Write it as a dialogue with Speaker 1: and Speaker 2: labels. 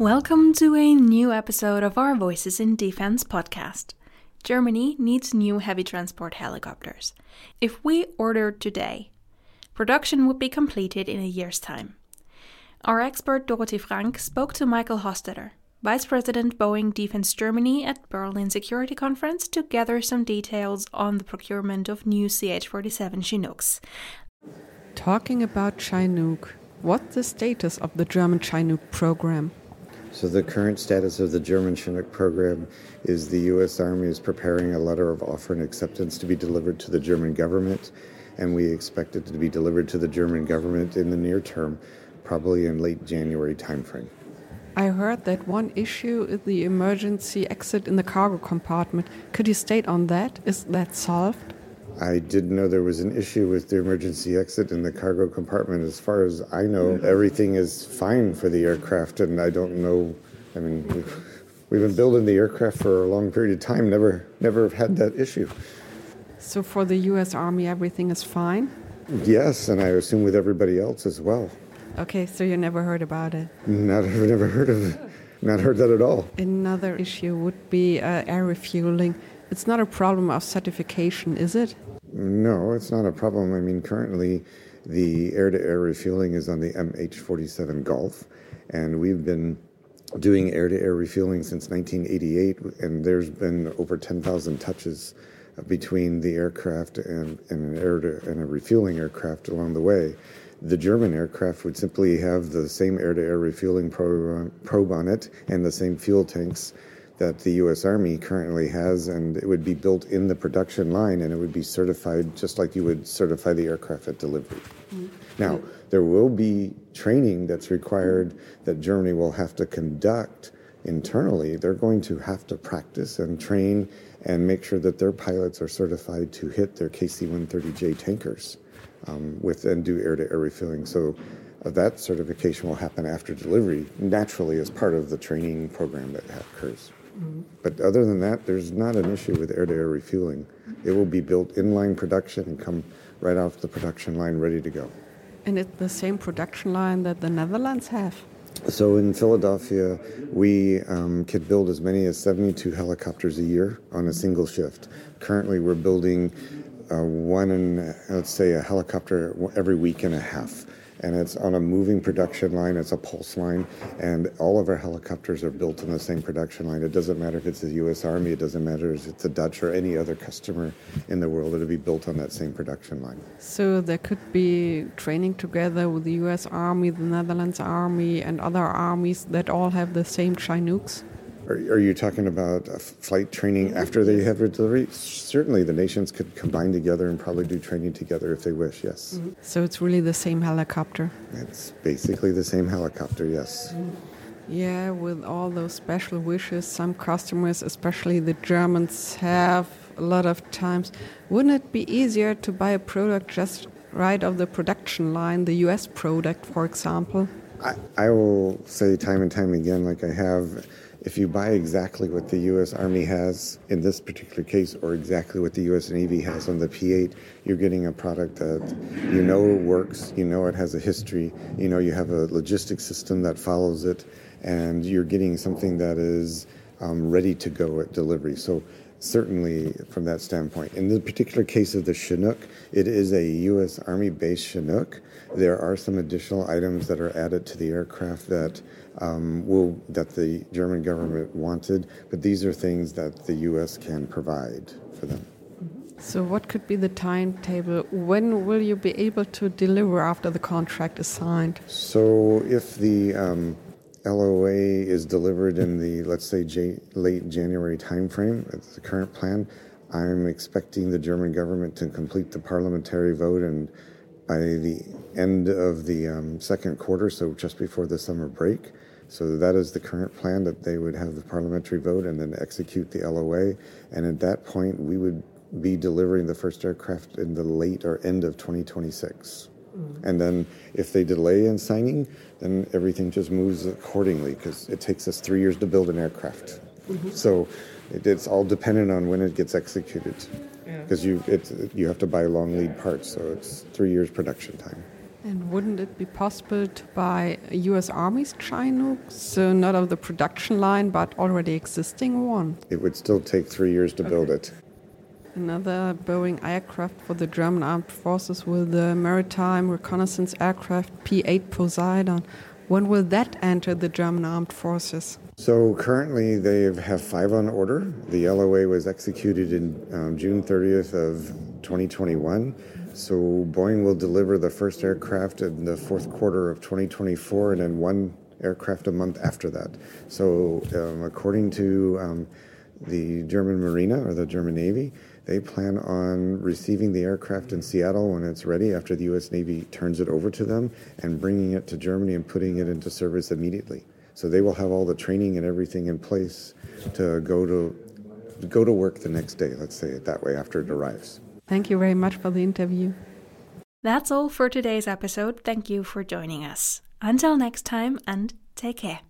Speaker 1: Welcome to a new episode of our Voices in Defense podcast. Germany needs new heavy transport helicopters. If we ordered today, production would be completed in a year's time. Our expert Dorothy Frank spoke to Michael Hostetter, Vice President Boeing Defense Germany at Berlin Security Conference to gather some details on the procurement of new CH-47 Chinooks.
Speaker 2: Talking about Chinook, what's the status of the German Chinook program?
Speaker 3: So the current status of the German Chinook program is the U.S. Army is preparing a letter of offer and acceptance to be delivered to the German government, and we expect it to be delivered to the German government in the near term, probably in late January timeframe.
Speaker 2: I heard that one issue is the emergency exit in the cargo compartment. Could you state on that? Is that solved?
Speaker 3: I didn't know there was an issue with the emergency exit in the cargo compartment. As far as I know, everything is fine for the aircraft, and I don't know. I mean, we've, we've been building the aircraft for a long period of time. Never, never have had that issue.
Speaker 2: So for the U.S. Army, everything is fine.
Speaker 3: Yes, and I assume with everybody else as well.
Speaker 2: Okay, so you never heard about it.
Speaker 3: Not never heard of it. Not heard that at all.
Speaker 2: Another issue would be uh, air refueling. It's not a problem of certification, is it?
Speaker 3: No, it's not a problem. I mean, currently the air to air refueling is on the MH47 Golf, and we've been doing air to air refueling since 1988, and there's been over 10,000 touches between the aircraft and, and an air and a refueling aircraft along the way. The German aircraft would simply have the same air to air refueling probe on it and the same fuel tanks that the U.S. Army currently has, and it would be built in the production line, and it would be certified just like you would certify the aircraft at delivery. Mm-hmm. Now, there will be training that's required that Germany will have to conduct internally. They're going to have to practice and train and make sure that their pilots are certified to hit their KC-130J tankers um, with and do air-to-air refueling. So uh, that certification will happen after delivery, naturally as part of the training program that occurs. But other than that, there's not an issue with air to air refueling. It will be built in line production and come right off the production line ready to go.
Speaker 2: And it's the same production line that the Netherlands have?
Speaker 3: So in Philadelphia, we um, could build as many as 72 helicopters a year on a single shift. Currently, we're building uh, one and let's say a helicopter every week and a half and it's on a moving production line. It's a pulse line, and all of our helicopters are built on the same production line. It doesn't matter if it's the U.S. Army, it doesn't matter if it's the Dutch or any other customer in the world. It'll be built on that same production line.
Speaker 2: So there could be training together with the U.S. Army, the Netherlands Army, and other armies that all have the same Chinooks.
Speaker 3: Are, are you talking about flight training after they have a delivery? Certainly, the nations could combine together and probably do training together if they wish, yes. Mm-hmm.
Speaker 2: So it's really the same helicopter?
Speaker 3: It's basically the same helicopter, yes. Mm-hmm.
Speaker 2: Yeah, with all those special wishes, some customers, especially the Germans, have a lot of times. Wouldn't it be easier to buy a product just right off the production line, the US product, for example?
Speaker 3: I, I will say time and time again, like I have if you buy exactly what the U.S. Army has in this particular case, or exactly what the U.S. Navy has on the P-8, you're getting a product that you know works, you know it has a history, you know you have a logistics system that follows it, and you're getting something that is um, ready to go at delivery. So certainly from that standpoint. In the particular case of the Chinook, it is a U.S. Army based Chinook. There are some additional items that are added to the aircraft that um, will that the German government wanted, but these are things that the U.S. can provide for them.
Speaker 2: So, what could be the timetable? When will you be able to deliver after the contract is signed?
Speaker 3: So, if the um, LOA is delivered in the, let's say, J- late January timeframe, it's the current plan, I'm expecting the German government to complete the parliamentary vote and by the end of the um, second quarter, so just before the summer break. So that is the current plan that they would have the parliamentary vote and then execute the LOA. And at that point, we would be delivering the first aircraft in the late or end of 2026. Mm-hmm. And then if they delay in signing, then everything just moves accordingly because it takes us three years to build an aircraft. Mm-hmm. So it, it's all dependent on when it gets executed because you you have to buy long lead parts, so it's three years production time.
Speaker 2: And wouldn't it be possible to buy US Army's Chinook, so not of the production line, but already existing one?
Speaker 3: It would still take three years to okay. build it.
Speaker 2: Another Boeing aircraft for the German armed forces with the maritime reconnaissance aircraft P 8 Poseidon. When will that enter the German armed forces?
Speaker 3: So currently they have five on order. The LOA was executed in um, June 30th of 2021. So Boeing will deliver the first aircraft in the fourth quarter of 2024 and then one aircraft a month after that. So um, according to um, the German Marina or the German Navy, they plan on receiving the aircraft in Seattle when it's ready after the U.S. Navy turns it over to them and bringing it to Germany and putting it into service immediately. So they will have all the training and everything in place to go to go to work the next day. Let's say it that way after it arrives.
Speaker 2: Thank you very much for the interview.
Speaker 1: That's all for today's episode. Thank you for joining us. Until next time, and take care.